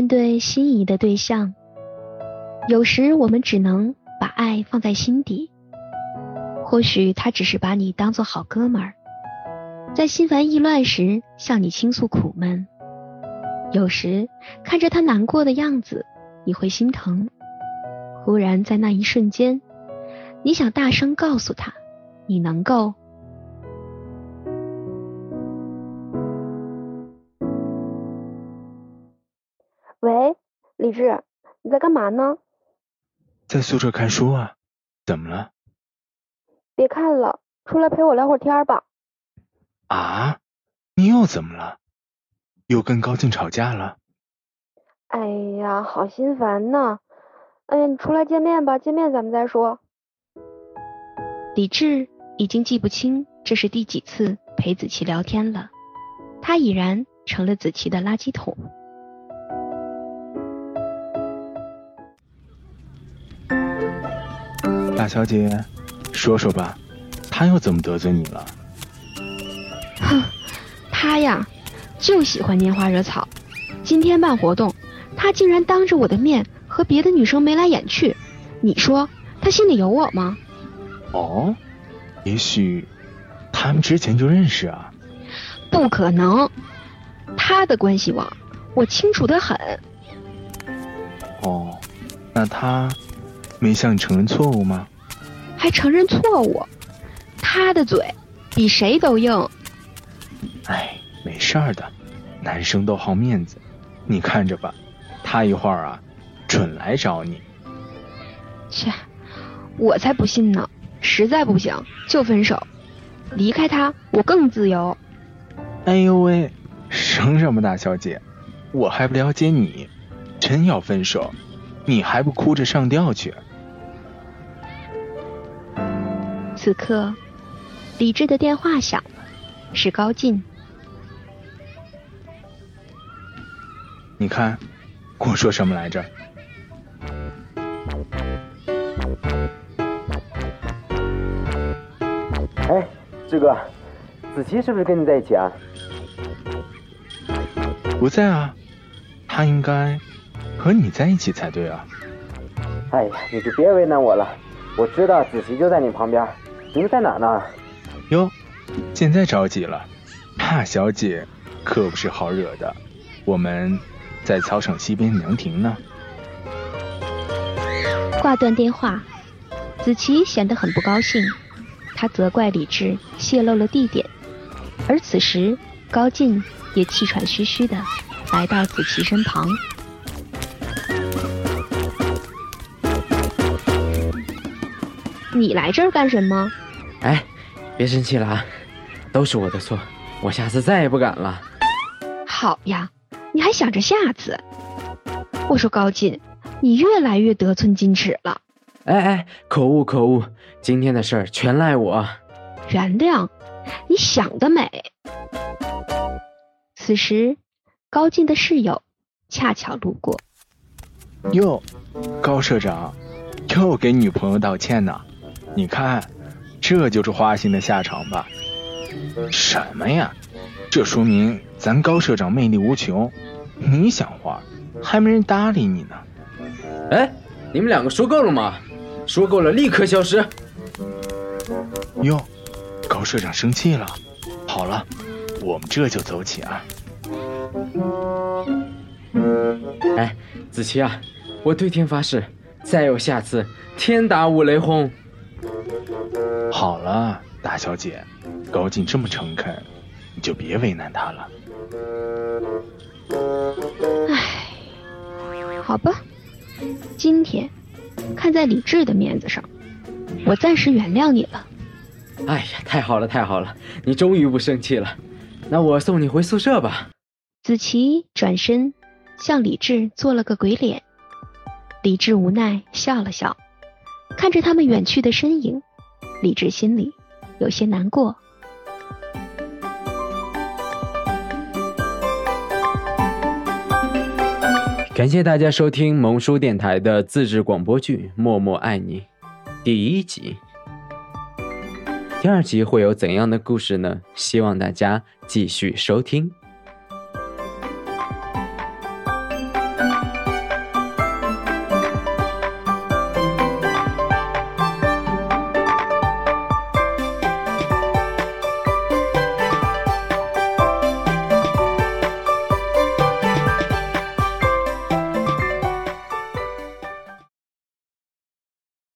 面对心仪的对象，有时我们只能把爱放在心底。或许他只是把你当做好哥们儿，在心烦意乱时向你倾诉苦闷。有时看着他难过的样子，你会心疼。忽然在那一瞬间，你想大声告诉他，你能够。喂，李志，你在干嘛呢？在宿舍看书啊，怎么了？别看了，出来陪我聊会儿天吧。啊？你又怎么了？又跟高静吵架了？哎呀，好心烦呐！哎呀，你出来见面吧，见面咱们再说。李志已经记不清这是第几次陪子琪聊天了，他已然成了子琪的垃圾桶。小姐，说说吧，他又怎么得罪你了？哼，他呀，就喜欢拈花惹草。今天办活动，他竟然当着我的面和别的女生眉来眼去。你说他心里有我吗？哦，也许他们之前就认识啊。不可能，他的关系网我清楚的很。哦，那他没向你承认错误吗？还承认错误，他的嘴比谁都硬。哎，没事儿的，男生都好面子，你看着吧，他一会儿啊，准来找你。切，我才不信呢！实在不行就分手，离开他我更自由。哎呦喂，省什么大小姐？我还不了解你，真要分手，你还不哭着上吊去？此刻，李智的电话响了，是高进。你看，我说什么来着？哎，志哥，子琪是不是跟你在一起啊？不在啊，他应该和你在一起才对啊。哎呀，你就别为难我了，我知道子琪就在你旁边。你们在哪呢？哟，现在着急了，大小姐可不是好惹的。我们在操场西边凉亭呢。挂断电话，子琪显得很不高兴，他责怪李智泄露了地点。而此时，高进也气喘吁吁的来到子琪身旁。你来这儿干什么？哎，别生气了啊，都是我的错，我下次再也不敢了。好呀，你还想着下次？我说高进，你越来越得寸进尺了。哎哎，可恶可恶，今天的事儿全赖我。原谅，你想得美。此时，高进的室友恰巧路过。哟，高社长，又给女朋友道歉呢？你看。这就是花心的下场吧？什么呀？这说明咱高社长魅力无穷。你想花，还没人搭理你呢。哎，你们两个说够了吗？说够了，立刻消失。哟，高社长生气了。好了，我们这就走起啊。哎，子琪啊，我对天发誓，再有下次，天打五雷轰。好了，大小姐，高进这么诚恳，你就别为难他了。唉，好吧，今天看在李智的面子上，我暂时原谅你了。哎呀，太好了，太好了，你终于不生气了。那我送你回宿舍吧。子琪转身向李智做了个鬼脸，李智无奈笑了笑，看着他们远去的身影。李智心里有些难过。感谢大家收听萌叔电台的自制广播剧《默默爱你》第一集。第二集会有怎样的故事呢？希望大家继续收听。